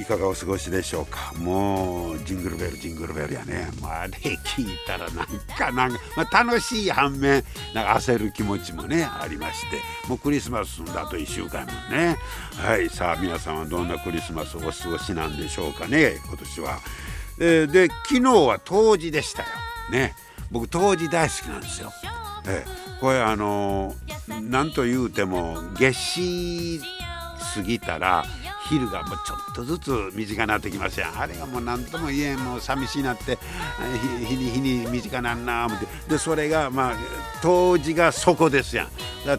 いかがお過ごしでしょうか？もうジングルベルジングルベルやね。まあ、あれ聞いたらなんかなんか、まあ、楽しい反面なんか焦る気持ちもねありまして。もうクリスマスだと1週間もね。はいさあ皆さんはどんなクリスマスをお過ごしなんでしょうかね？今年は。えー、で昨日は冬至でしたよ。ね。僕冬至大好きなんですよ。えー、これあのー、なんと言うても夏至過ぎたら昼がもうちょっとずつ短なってきますやん。あれがもう何とも言えんもう寂しいなって。日に日に短なんな思って。でそれがまあ当時がそこですやん。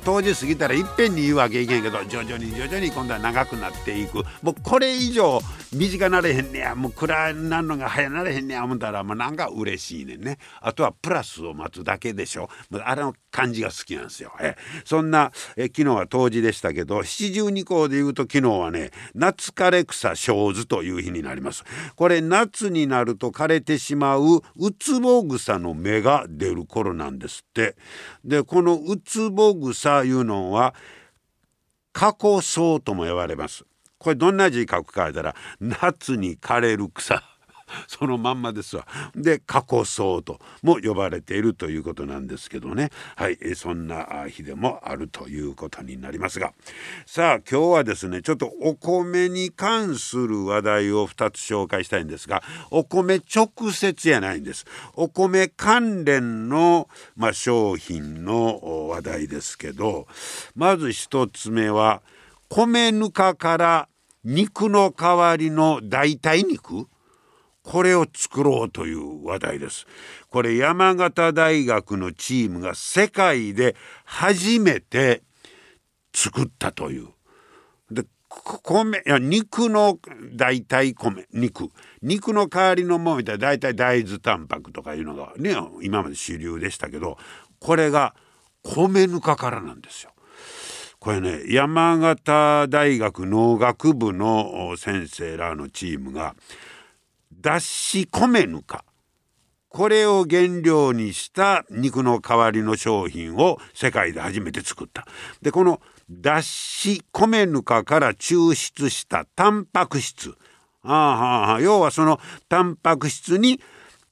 当時過ぎたらいっぺんに言うわけいけんけど徐々に徐々に今度は長くなっていく。もうこれ以上短なれへんねや。もう暗なんのが早なれへんねや思ったらもうなんか嬉しいねんね。あとはプラスを待つだけでしょ。あれの感じが好きなんですよ。えそんなえ昨日は冬至でしたけど七十二項で言うと昨日はね夏枯れ草小図という日になります。これ夏になると枯れてしまうウツボ草の芽が出る頃なんですって。でこのウツボ草いうのは過去草とも呼ばれます。これどんな字書くか言ったら夏に枯れる草。そのまんまですわ。で過去層とも呼ばれているということなんですけどねはいそんな日でもあるということになりますがさあ今日はですねちょっとお米に関する話題を2つ紹介したいんですがお米直接やないんです。お米関連の、まあ、商品の話題ですけどまず1つ目は米ぬかから肉の代わりの代替肉これを作ろうという話題です。これ山形大学のチームが世界で初めて作ったという。で米いや肉の代替米肉肉の代わりのものみたいな大体大豆タンパクとかいうのがね今まで主流でしたけどこれが米ぬかからなんですよ。これね山形大学農学部の先生らのチームが脱脂米ぬかこれを原料にした肉の代わりの商品を世界で初めて作った。でこの脱脂米ぬかから抽出したタンパク質あはあ要はそのタンパク質に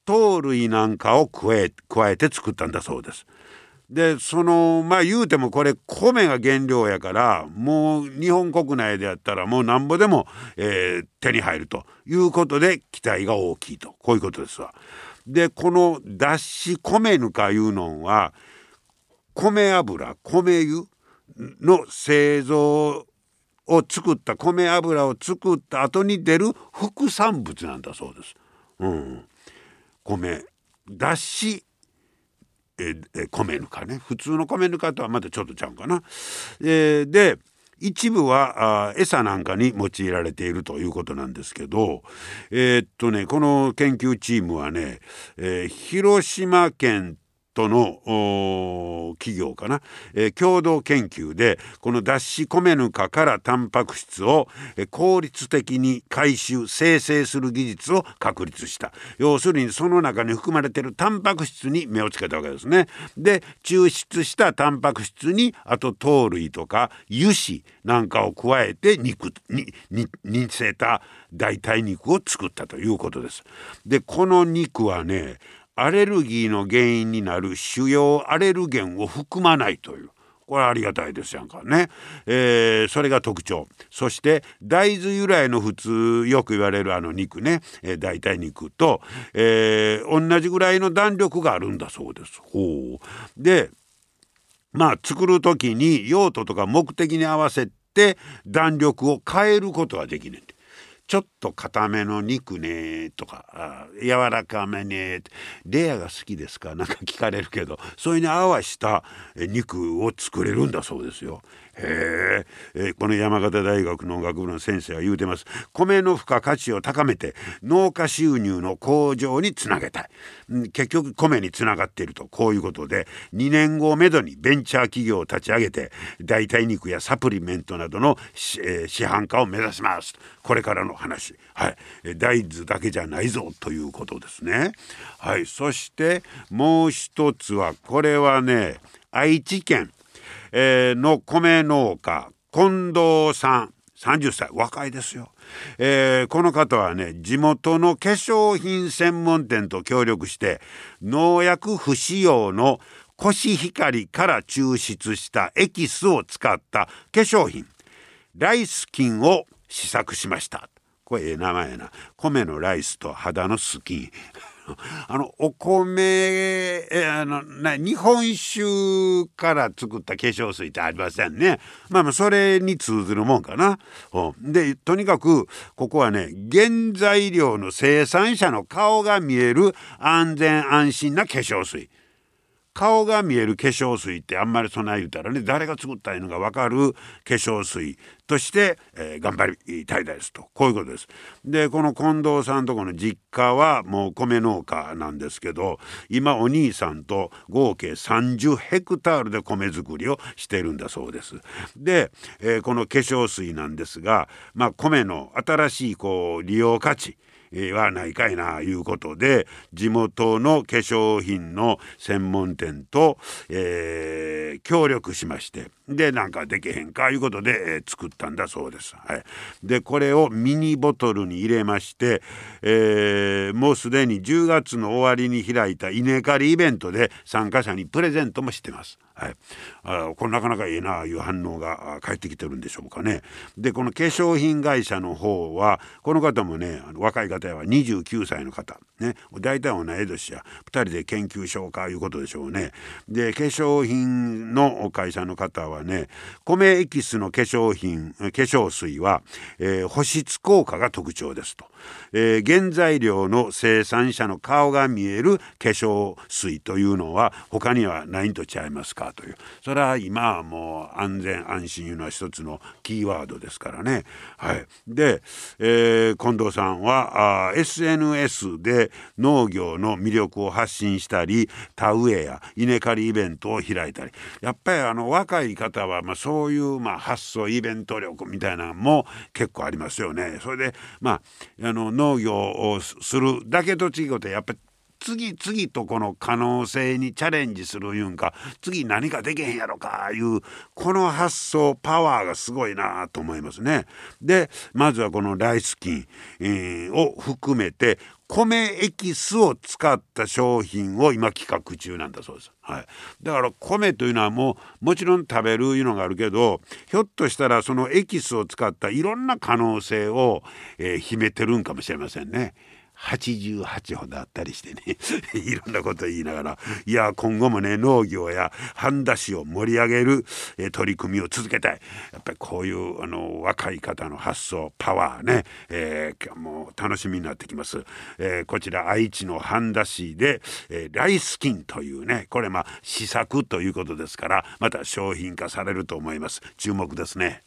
糖類なんかを加え加えて作ったんだそうです。でそのまあ言うてもこれ米が原料やからもう日本国内でやったらもうなんぼでも、えー、手に入るということで期待が大きいとこういうことですわ。でこの脱脂米ぬかいうのは米油米油の製造を作った米油を作った後に出る副産物なんだそうです。うん、米脱脂えー、米ぬかね普通の米ぬかとはまたちょっとちゃうかな。えー、で一部はあ餌なんかに用いられているということなんですけどえー、っとねこの研究チームはね、えー、広島県との企業かな、えー、共同研究でこの脱脂米ぬかからタンパク質を、効率的に回収生成する技術を確立した要するにその中に含まれているタンパク質に目をつけたわけですね。で抽出したタンパク質にあと糖類とか油脂なんかを加えて肉にに似せた代替肉を作ったということです。でこの肉はねアレルギーの原因になる主要アレルゲンを含まないという。これありがたいですやんかね、えー、それが特徴。そして大豆由来の普通よく言われるあの肉ね、えー、代替肉と、えー、同じぐらいの弾力があるんだそうです。ほう。でまあ作る時に用途とか目的に合わせて弾力を変えることはできねんちょっと固めの肉ねとか柔らかめねレアが好きですか？なんか聞かれるけどそれに合わした肉を作れるんだそうですよ。へえ。この山形大学農学部の先生は言うてます。米の付加価値を高めて農家収入の向上につなげたい。結局米につながっていると。こういうことで2年後をめどにベンチャー企業を立ち上げて代替肉やサプリメントなどの、えー、市販化を目指します。これからの話。はい。大豆だけじゃないぞということですね。はい。そしてもう一つはこれはね愛知県。えー、の米農家近藤さん30歳若いですよ、えー、この方はね地元の化粧品専門店と協力して農薬不使用のコシヒカリから抽出したエキスを使った化粧品ライスキンを試作しました。これええ名前やな。米のライスと肌のスキン。あのお米えあのな日本酒から作った化粧水ってありませんね。まあまあそれに通ずるもんかな。でとにかくここはね原材料の生産者の顔が見える安全安心な化粧水。顔が見える化粧水ってあんまりそない言うたらね誰が作ったのが分かる化粧水として、えー、頑張りたいですとこういうことです。でこの近藤さんとこの実家はもう米農家なんですけど今お兄さんと合計30ヘクタールで米作りをしてるんだそうです。で、えー、この化粧水なんですが、まあ、米の新しいこう利用価値はないかいないうことで地元の化粧品の専門店と、えー、協力しましてでなんかできへんかいうことで、えー、作ったんだそうです。はい、でこれをミニボトルに入れまして、えー、もうすでに10月の終わりに開いた稲刈りイベントで参加者にプレゼントもしてます。はい、あこれなかなかいいなあいう反応が返ってきてるんでしょうかね。でこの化粧品会社の方はこの方もねあの若い方は29歳の方ね大体同い年や2人で研究しようかいうことでしょうね。で化粧品の会社の方はね米エキスの化粧品化粧水は、えー、保湿効果が特徴ですと。えー、原材料の生産者の顔が見える化粧水というのは他にはないんとちゃいますかというそれは今はもう安全安心いうのは一つのキーワードですからね。はい、で、えー、近藤さんはあ SNS で農業の魅力を発信したり田植えや稲刈りイベントを開いたりやっぱりあの若い方はまあそういうまあ発想イベント力みたいなのも結構ありますよね。それでまああの農業をするだけと違うとやっぱり次々とこの可能性にチャレンジするいうんか次何かできへんやろかいうこの発想パワーがすごいなと思いますね。でまずはこのライスキン、え、を含めて米エキスを使った商品を今企画中なんだそうです。はい、だから米というのはもうもちろん食べるいうのがあるけどひょっとしたらそのエキスを使ったいろんな可能性を、えー、秘めてるんかもしれませんね。88ほどあったりしてね。いろんなこと言いながら。いや今後もね農業や半田市を盛り上げる、え取り組みを続けたい。やっぱりこういうあの若い方の発想パワーね、えー、もう楽しみになってきます、えー、こちら愛知の半田市で、えー、ライスキンというねこれまあ試作ということですからまた商品化されると思います。注目ですね。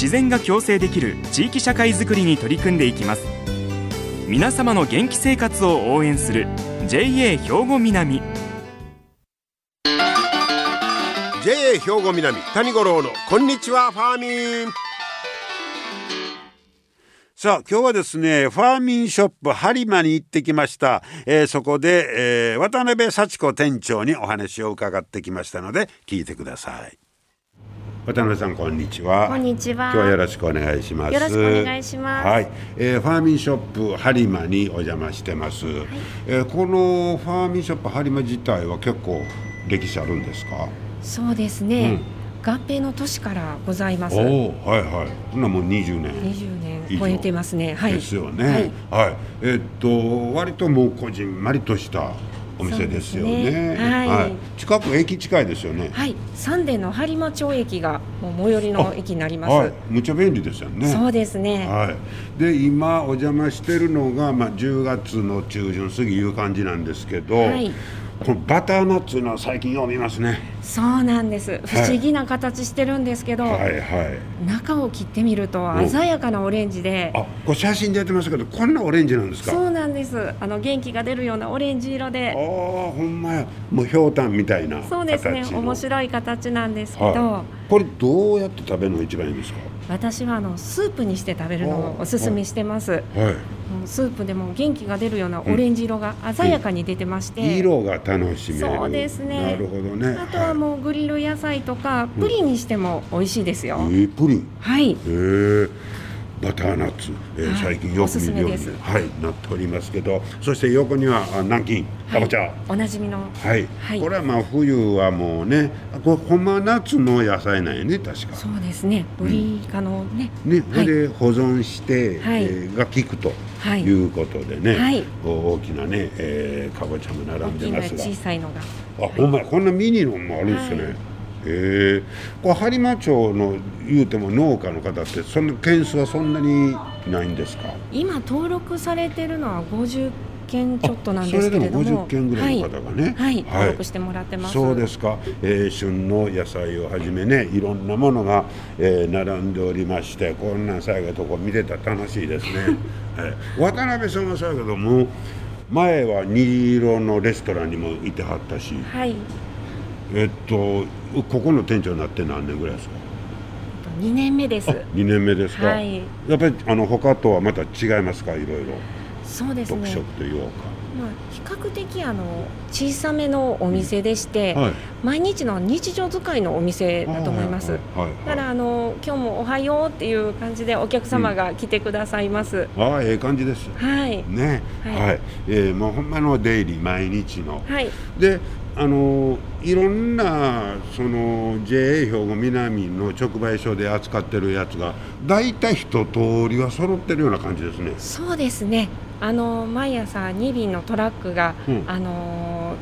自然が共生できる地域社会づくりに取り組んでいきます。皆様の元気生活を応援する JA 兵庫南。JA 兵庫南谷五郎のこんにちはファーミン。さあ今日はですねファーミンショップ播磨に行ってきました、えー、そこで、えー、渡辺幸子店長にお話を伺ってきましたので聞いてください渡辺さんこんにちは。こんにちは。今日はよろしくお願いします。よろしくお願いします。はい、えー、ファーミンショップ播磨にお邪魔してます、はい、えー、このファーミンショップ播磨自体は結構歴史あるんですか？そうですね、うん。合併の年からございます。おおはいはい。そんなもう20年。20以上。年超えてますね。はい。ですよね。はい、えっと割ともうこじんまりとしたお店ですよね。ね。はい。近く駅近いですよね。はい。三田の播磨町駅がもう最寄りの駅になります。はい。むちゃ便利ですよね。そうですね。はい、で今お邪魔してるのが、まあ、10月の中旬過ぎいう感じなんですけど、はいこのバターナッツのは最近よう見ますねそうなんです。不思議な形してるんですけど、はいはい中を切ってみるとうん鮮やかなオレンジで。あこれ写真でやってますけどこんなオレンジなんですか？そうなんです。あの元気が出るようなオレンジ色あで。あほんまやもうひょうたんみたいなそうですね。面白い形なんですけど、はい、これどうやって食べるのが一番いいんですか？私はあのスープにして食べるのをおすすめしてます。はい。スープでも元気が出るようなオレンジ色が鮮やかに出てまして、色が楽しめる。そうですね。なるほどね。あとはもうグリル野菜とかプリンにしても美味しいですよ。はい、えープリン？はい。へえバターナッツ、えーはい。最近よく見るようにはい、なっておりますけどそして横にはあ南京かぼちゃ、おなじみの。はい、はい。これはまあ冬はもうねこれほんまは夏の野菜なんやね確か。そうですね。ブリカのね。ね、はい。それで保存して、はい。えーが効くとはい。いうことでね、はい。大きなね、えーかぼちゃも並大んでますが。小さいのが。あほんまや。こんなミニのもあるんですよね、えこれ播磨町の言うても農家の方ってそんな件数はそんなにないんですか？今登録されてるのは50件ちょっとなんですけれども。それでも50件ぐらいの方がね。はい。はい。はい。登録してもらってます。そうですか、えー旬の野菜をはじめねいろんなものが、えー並んでおりましてこんなん最後とこ見てたら楽しいですね、はい、渡辺さんはそうやけども前は虹色のレストランにもいてはったし。はい。えっとここの店長になって何年ぐらいですか？2年目です。2年目ですか、はい。やっぱりあの他とはまた違いますか？いろいろそうですね。特色というか、まあ比較的あの小さめのお店でして、はい毎日の日常使いのお店だと思います。だからあの今日もおはようっていう感じでお客様が来てくださいます。ああええ感じですはい。ねは、はいいえーもうほんまのデイリー毎日のはい。であのいろんなその JA 兵庫南の直売所で扱ってるやつが大体一通りは揃ってるような感じですね。そうですね。あの毎朝2便のトラックが、うん。あの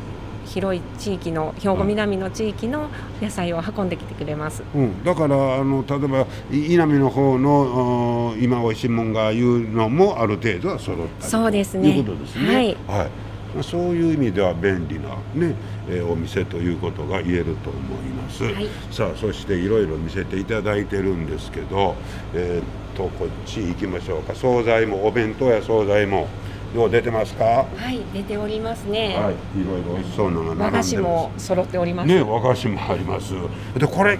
広い地域の兵庫南の地域の野菜を運んできてくれます。うん、だからあの例えばい稲見の方の今おいしいもんがいうのもある程度は揃ったりそうですね。ということですね。はいまあそういう意味では便利なね、えーお店ということが言えると思います。はいさあそしていろいろ見せていただいてるんですけど、えーっとこっち行きましょうか。惣菜もお弁当や惣菜もよう出てますか？ははい、出ておりますい、ね。いろいろ美味しそうなのが並んで和ます。菓子も揃っております。ね和菓子もありますでこれ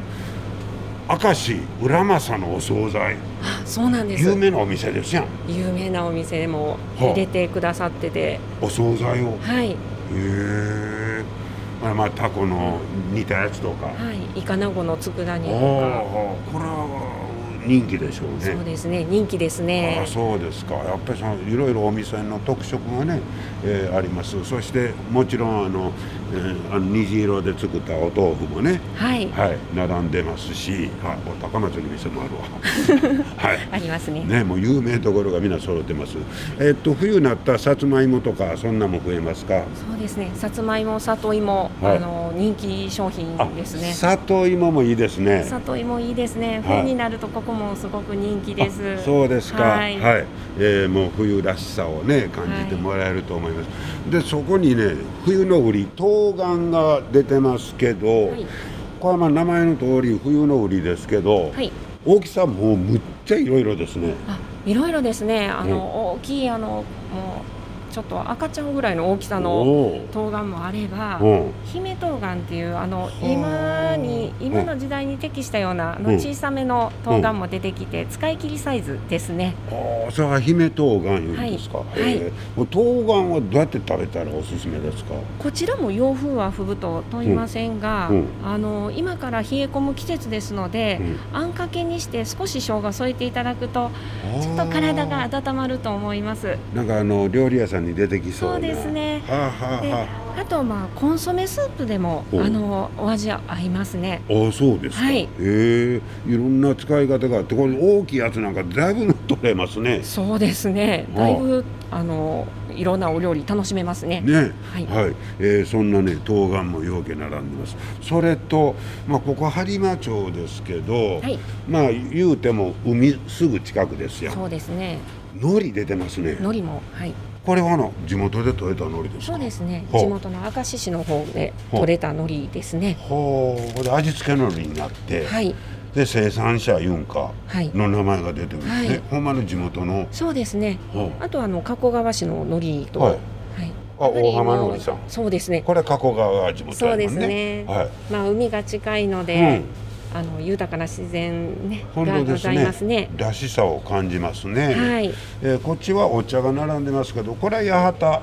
明石浦政のお惣菜。あ、そうなんです。有名なお店ですやん。有名なお店でもはあ。入れてくださってて、お惣菜を。へはい、え。まあまあタコの煮たやつとか、はい、イカナゴの佃煮ああとか、これは人気でしょうねそうですね、人気ですあねあ。そうですかやっぱりそのいろいろお店の特色がね、えーありますそしてもちろんあの、えーあの虹色で作ったお豆腐もねはい、はい並んでますし、はい、お高松の店もあるわ はいありますね。ね、もう有名どころがみんな揃ってます。えっと冬になったさつまいもとかそんなも増えますか？そうですね、さつまいも、里芋、はいあの人気商品ですね。里芋もいいですね。里芋いいですね。はい冬になるとここもすごく人気です。あそうですか。は、はいいえーもう冬らしさをね感じてもらえると思います。でそこにね冬の売り冬瓜が出てますけど、はいこれはまあ名前の通り冬の売りですけど、はい。大きさもうむっちゃいろいろですね。あ、いろいろですね。あの、うん大きいあのもうちょっと赤ちゃんぐらいの大きさのお冬瓜もあれば。姫冬瓜っていうあのあ今に今の時代に適したようなあうんの小さめの冬瓜も出てきて使い切りサイズですね。ああ、それは姫冬瓜いうんですか？はい冬瓜はどうやって食べたらおすすめですか？こちらも洋風はふぶと問いませんが、あの今から冷え込む季節ですので、あんかけにして少し生姜添えていただくとちょっと体が温まると思います。なんかあの料理屋さんに出てきそうなそうで。すねはあ、はあ。ではあとまあコンソメスープでもおあのお味合いますね。あ、あそうですか、はい。へえ。いろんな使い方があってこれ大きいやつなんかだいぶ取れますね。そうですね。あ。だいぶあのいろんなお料理楽しめますね。ね。はい。えーそんなね冬瓜もようけ並んでます。それと、まあ、ここ播磨町ですけど、はい。まあ言うても海すぐ近くですよ。そうですね。海苔出てますね。海苔もはいこれはあの地元で採れた海苔ですか？そうですね。地元の明石市の方でほう。採れた海苔ですね。ほう。で味付け海苔になって、はい。で生産者ユンカはい。の名前が出てくるんですね、はい。ほんまの地元の。そうですね。あとあの加古川市の海苔とはい。はい。あ大浜のりさん。そうですね。これ加古川が地元そうですね。ねはい。まあ海が近いのうでん、あの豊かな自然ね本がございますね。らしさを感じますね、はい。えーこっちはお茶が並んでますけどこれは八幡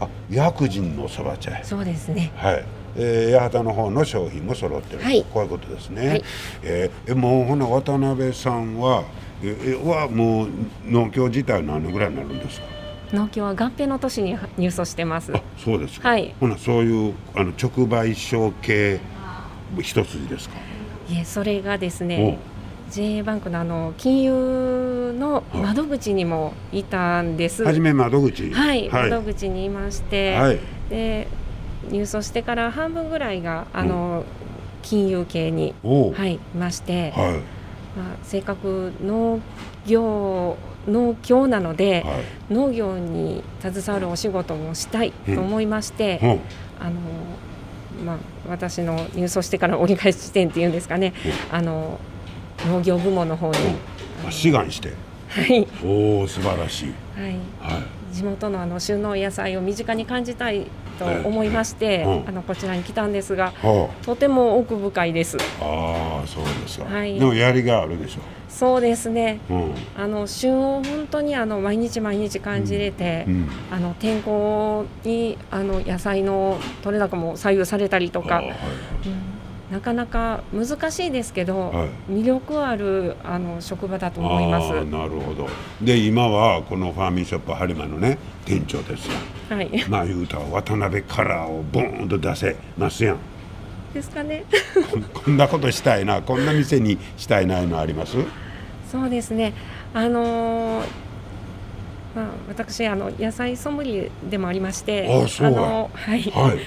あ薬人のそば茶やそうですね。はい、えー、八幡の方の商品も揃ってる、はい。こういうことですね、はい。えーえもうほな渡辺さんはええはもう農協自体何年ぐらいになるんですか？農協は合併の年に入所してます。あそうですか、はい。ほなそういうあの直売所系一筋ですか？いえそれがですね JA バンクのあの金融の窓口にもいたんです。はじめ窓口。はい、はい。窓口にいまして、はい。で入所してから半分ぐらいがあの、金融系に、はい、いまして、はい。まあ、せっかく農業農協なので、はい。農業に携わるお仕事もしたいと思いまして、ほうあのまあ、私の入所してから折り返し地点っていうんですかね、あの農業部門の方に、あ志願して。はい。おお素晴らしい。はい、はい。地元のあの旬の野菜を身近に感じたいと思いまして、うん。あのこちらに来たんですがはとても奥深いです。あああそうですか、はい。でもやりがあるでしそうですね。あの旬を本当にあの毎日毎日感じれて、うんあの天候にあの野菜の取れ高も左右されたりとか、あはい。うんなかなか難しいですけど、はい。魅力あるあの職場だと思います。なるほど。で今はこのファーミンショップ播磨のね店長ですよ。はい、まあ言うたら渡辺カラーをボーンと出せますやん。ですかね。こんなことしたいなこんな店にしたいないうのあります？そうですね。あのーまあ、私あの野菜ソムリエでもありまして、あそう。やのはい、はい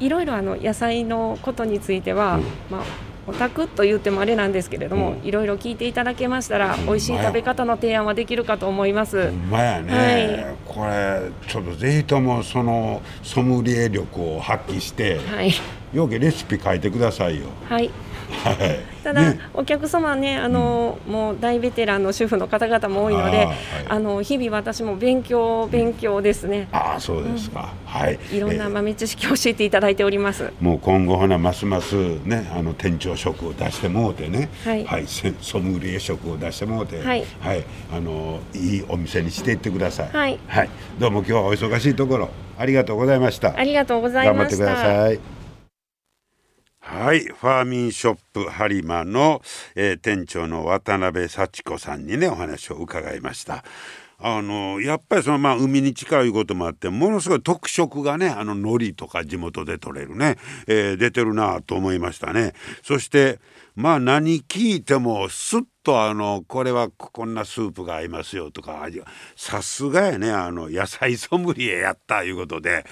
いろいろあの野菜のことについては、うん。まあオタクと言ってもあれなんですけれども、うん。いろいろ聞いていただけましたら、ん美味しい食べ方の提案はできるかと思います。まやね、これちょっとぜひともそのソムリエ力を発揮してはい、よけレシピ書いてくださいよ。はい。はい。ただ、ね。お客様ねあの、もう大ベテランの主婦の方々も多いのであーはい。あの日々私も勉強勉強ですね、ああそうですか、はい。いろんなえー。豆知識を教えていただいております、もう今後ほなますますねあの店長職を出してもうてね。はい。せソムリエ職を出してもうて。はい。あのいいお店にしていってください。はい。どうも今日はお忙しいところありがとうございました。ありがとうござい頑張ってくましたださいはい。ファーミンショップ播磨の、えー店長の渡辺幸子さんにねお話を伺いました。あのやっぱりそのまあ海に近いこともあってものすごい特色がねあの海苔とか地元で取れるね、えー出てるなと思いましたね。そしてまあ何聞いてもスッとあのこれはこんなスープが合いますよとかさすがやねあの野菜ソムリエやったいうことで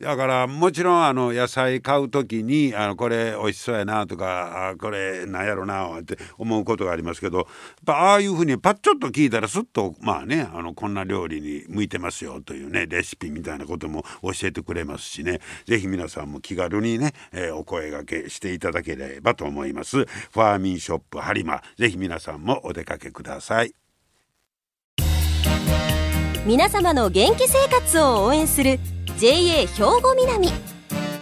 だからもちろんあの野菜買う時にあのこれ美味しそうやなとかあこれなんやろなって思うことがありますけどやっぱああいうふうにパッちょっと聞いたらすっとまあねあのこんな料理に向いてますよというねレシピみたいなことも教えてくれますしね。是非皆さんも気軽にね、えーお声がけしていただければと思います。ファーミンショップ播磨。是非皆さんもお出かけください。皆様の元気生活を応援する JA 兵庫南。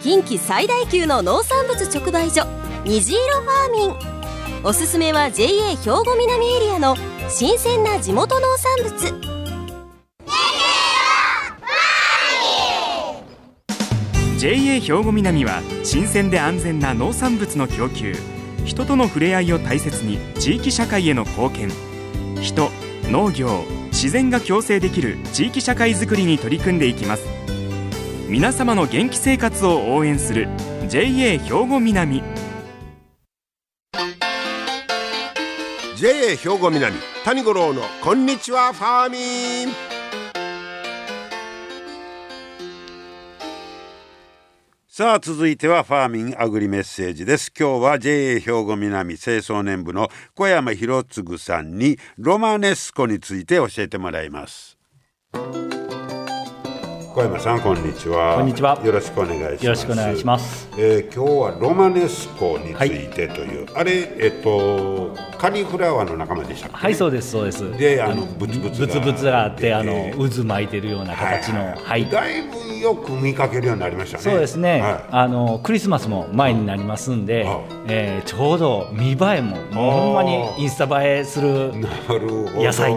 近畿最大級の農産物直売所虹色ファーミン。おすすめは JA 兵庫南エリアの新鮮な地元農産物。JA 兵庫南は新鮮で安全な農産物の供給人との触れ合いを大切に地域社会への貢献。人農業自然が共生できる地域社会づくりに取り組んでいきます。皆様の元気生活を応援する JA 兵庫南。JA 兵庫南谷五郎のこんにちはファーミン。さあ続いてはファーミンアグリメッセージです。今日は JA 兵庫南清掃年部の小山博次さんにロマネスコについて教えてもらいます。小山さんこんにちは。こんにちは。よろしくお願いします。よろしくお願いします。えー今日はロマネスコについてという、あれえっとカリフラワーの仲間でしたっけ？はい、そうです、そうです。であのブツブツがブツブツがあって、あの渦巻いてるような形の、はい。だいぶよく見かけるようになりましたね。そうですね、はあのクリスマスも前になりますんで、えーちょうど見栄えもほんまにインスタ映えするい、なるほど。野菜。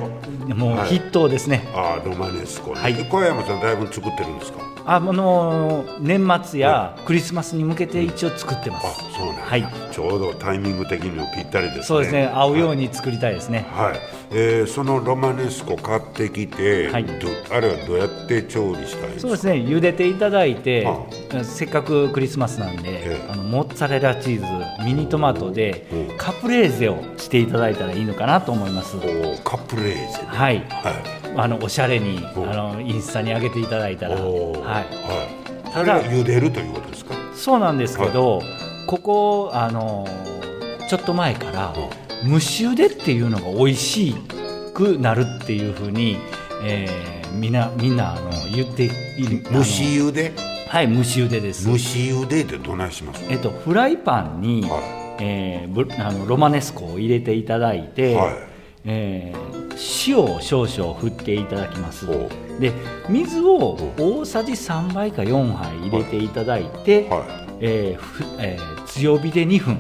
もうはい。筆頭ですね、ああロマネスコね、はい。で小山さんだいぶ作ってるんですか？ああの年末やクリスマスに向けて一応作ってます、あそうなんだはい。ちょうどタイミング的にもぴったりですね。そうですね。合うようにに作りたいですね、はい、えーそのロマネスコ買ってきて、はい。どあれはどうやって調理したいんですか？そうですね。茹でていただいてはせっかくクリスマスなんで、ええ。あのモッツァレラチーズミニトマトでうんカプレーゼをしていただいたらいいのかなと思います、おーカプレーゼね。はい。はあのおしゃれにうんあのインスタに上げていただいたいら、おー。はい、そただ茹でるということですか？そうなんですけど、ここあのちょっと前から蒸し茹でっていうのが美味しくなるっていうふうに、えーみんなみんなあの言っている。蒸し茹で？はい蒸し茹でです。蒸し茹でってどないします？えっと、フライパンに、はえーぶあのロマネスコを入れていただいて、はいえー塩を少々振っていただきます。おで水を大さじ3杯か4杯入れていただいて、はええー強火で2分、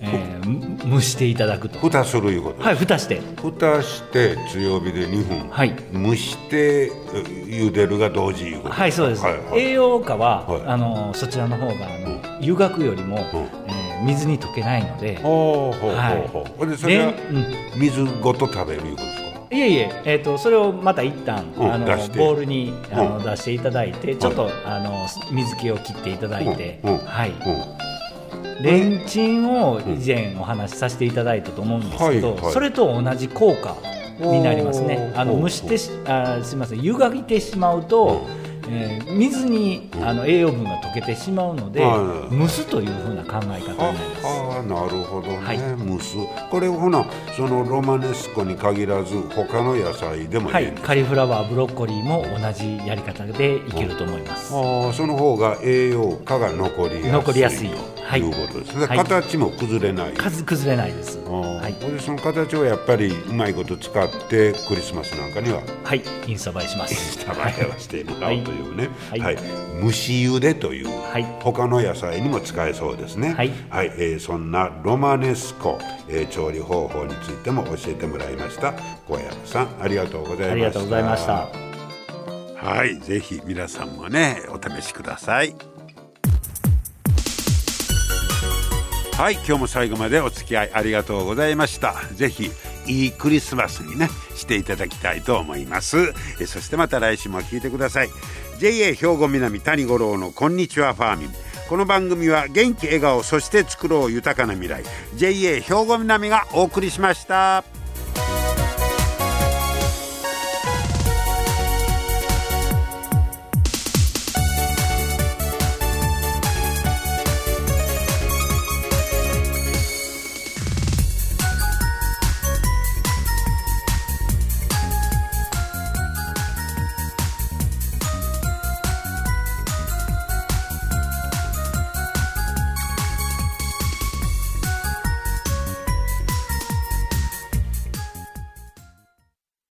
えーむ蒸していただくと。蓋するいうことはい蓋して。蓋して強火で2分、はい。蒸してえ茹でるが同時いうことはいそうです、はいはい。栄養価は、はい。あのそちらの方があの湯がくよりも、えー水に溶けないのではい。でそれは水ごと食べるいうことですか？いえいえ、えー、とそれをまた一旦、うんあのボウルにあの、うん。出していただいてちょっと、あの水気を切っていただいて、うん。うん。はい、うん。レンチンを以前お話しさせていただいたと思うんですけど、はいはい。それと同じ効果になりますね。あの蒸してしあすみません湯がいてしまうと、えー水にあの栄養分が溶けてしまうので、はい。蒸すというふうな考え方になります。ああなるほどね、はい。蒸す。これほなそのロマネスコに限らず他の野菜でもはいい、いんですカリフラワー、ブロッコリーも同じやり方でいけると思います。ああその方が栄養価が残りやすい。残りやすいはい。ということですね、はい。形も崩れない。数崩れないです。はい、その形をやっぱりうまいこと使ってクリスマスなんかにははい、インスタ映えします。下映えをしてもらうというね、ははい。い蒸し茹でという、はい。他の野菜にも使えそうですね。はい。えーそんなロマネスコ、えー調理方法についても教えてもらいました。小山さんありがとうございました。ありがとうございました。はい。ぜひ皆さんもねお試しくださいはい今日も最後までお付き合いありがとうございました。ぜひいいクリスマスにねしていただきたいと思います。えそしてまた来週も聞いてください。JA 兵庫南谷五郎のこんにちはファーミン。この番組は元気笑顔そして作ろう豊かな未来。JA 兵庫南がお送りしました。